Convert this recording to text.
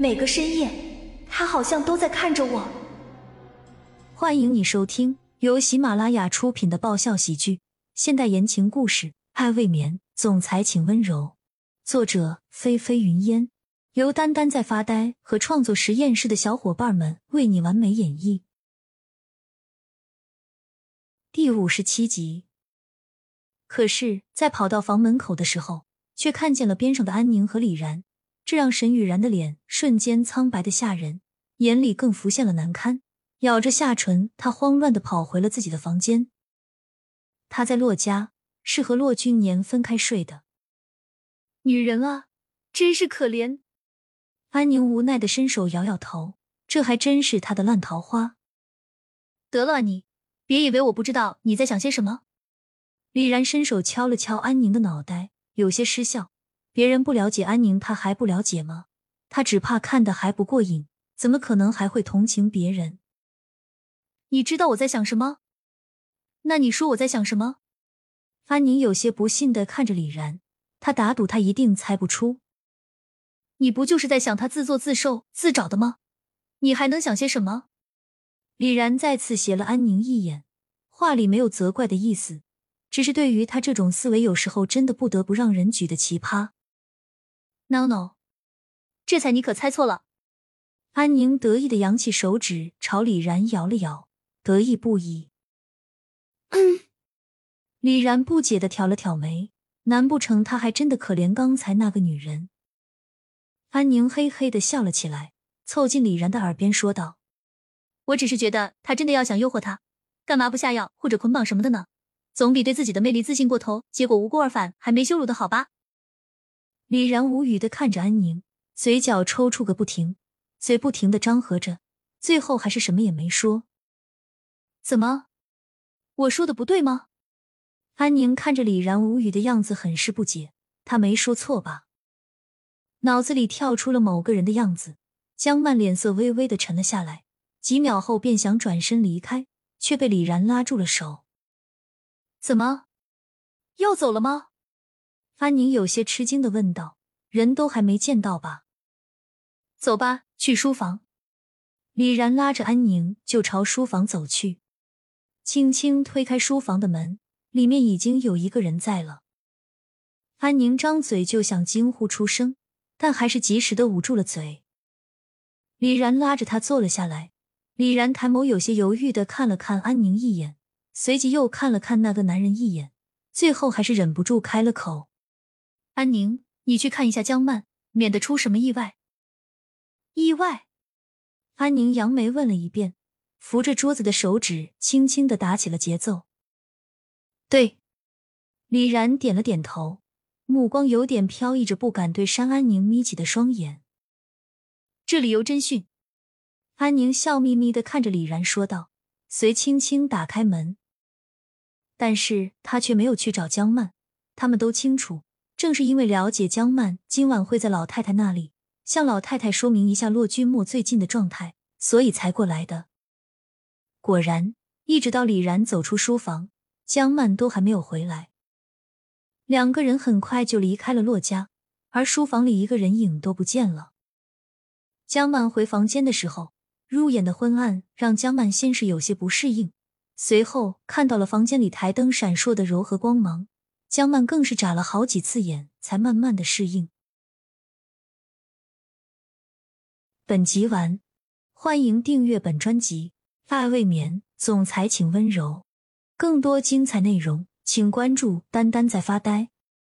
每个深夜，他好像都在看着我。欢迎你收听由喜马拉雅出品的爆笑喜剧、现代言情故事《爱未眠》，总裁请温柔。作者：菲菲云烟，由丹丹在发呆和创作实验室的小伙伴们为你完美演绎。第五十七集。可是，在跑到房门口的时候，却看见了边上的安宁和李然，这让沈雨然的脸瞬间苍白的吓人，眼里更浮现了难堪。咬着下唇，他慌乱的跑回了自己的房间。他在洛家是和洛君年分开睡的。女人啊，真是可怜。安宁无奈的伸手摇摇头，这还真是他的烂桃花。得了，你别以为我不知道你在想些什么。李然伸手敲了敲安宁的脑袋，有些失笑。别人不了解安宁，他还不了解吗？他只怕看的还不过瘾，怎么可能还会同情别人？你知道我在想什么？那你说我在想什么？安宁有些不信的看着李然，他打赌他一定猜不出。你不就是在想他自作自受、自找的吗？你还能想些什么？李然再次斜了安宁一眼，话里没有责怪的意思。只是对于他这种思维，有时候真的不得不让人举得奇葩。No no，这才你可猜错了。安宁得意的扬起手指朝李然摇了摇，得意不已。嗯，李然不解的挑了挑眉，难不成他还真的可怜刚才那个女人？安宁嘿嘿的笑了起来，凑近李然的耳边说道：“我只是觉得他真的要想诱惑他，干嘛不下药或者捆绑什么的呢？”总比对自己的魅力自信过头，结果无功而返，还没羞辱的好吧？李然无语的看着安宁，嘴角抽搐个不停，嘴不停的张合着，最后还是什么也没说。怎么，我说的不对吗？安宁看着李然无语的样子，很是不解。他没说错吧？脑子里跳出了某个人的样子。江曼脸色微微的沉了下来，几秒后便想转身离开，却被李然拉住了手。怎么，要走了吗？安宁有些吃惊的问道：“人都还没见到吧？”走吧，去书房。李然拉着安宁就朝书房走去，轻轻推开书房的门，里面已经有一个人在了。安宁张嘴就想惊呼出声，但还是及时的捂住了嘴。李然拉着他坐了下来，李然抬眸有些犹豫的看了看安宁一眼。随即又看了看那个男人一眼，最后还是忍不住开了口：“安宁，你去看一下江曼，免得出什么意外。”意外？安宁扬眉问了一遍，扶着桌子的手指轻轻的打起了节奏。对，李然点了点头，目光有点飘逸着，不敢对山安宁眯起的双眼。这里有侦讯。安宁笑眯眯的看着李然说道，随轻轻打开门。但是他却没有去找江曼，他们都清楚，正是因为了解江曼今晚会在老太太那里，向老太太说明一下骆君墨最近的状态，所以才过来的。果然，一直到李然走出书房，江曼都还没有回来。两个人很快就离开了骆家，而书房里一个人影都不见了。江曼回房间的时候，入眼的昏暗让江曼先是有些不适应。随后看到了房间里台灯闪烁的柔和光芒，江曼更是眨了好几次眼，才慢慢的适应。本集完，欢迎订阅本专辑《爱未眠》，总裁请温柔。更多精彩内容，请关注“丹丹在发呆”。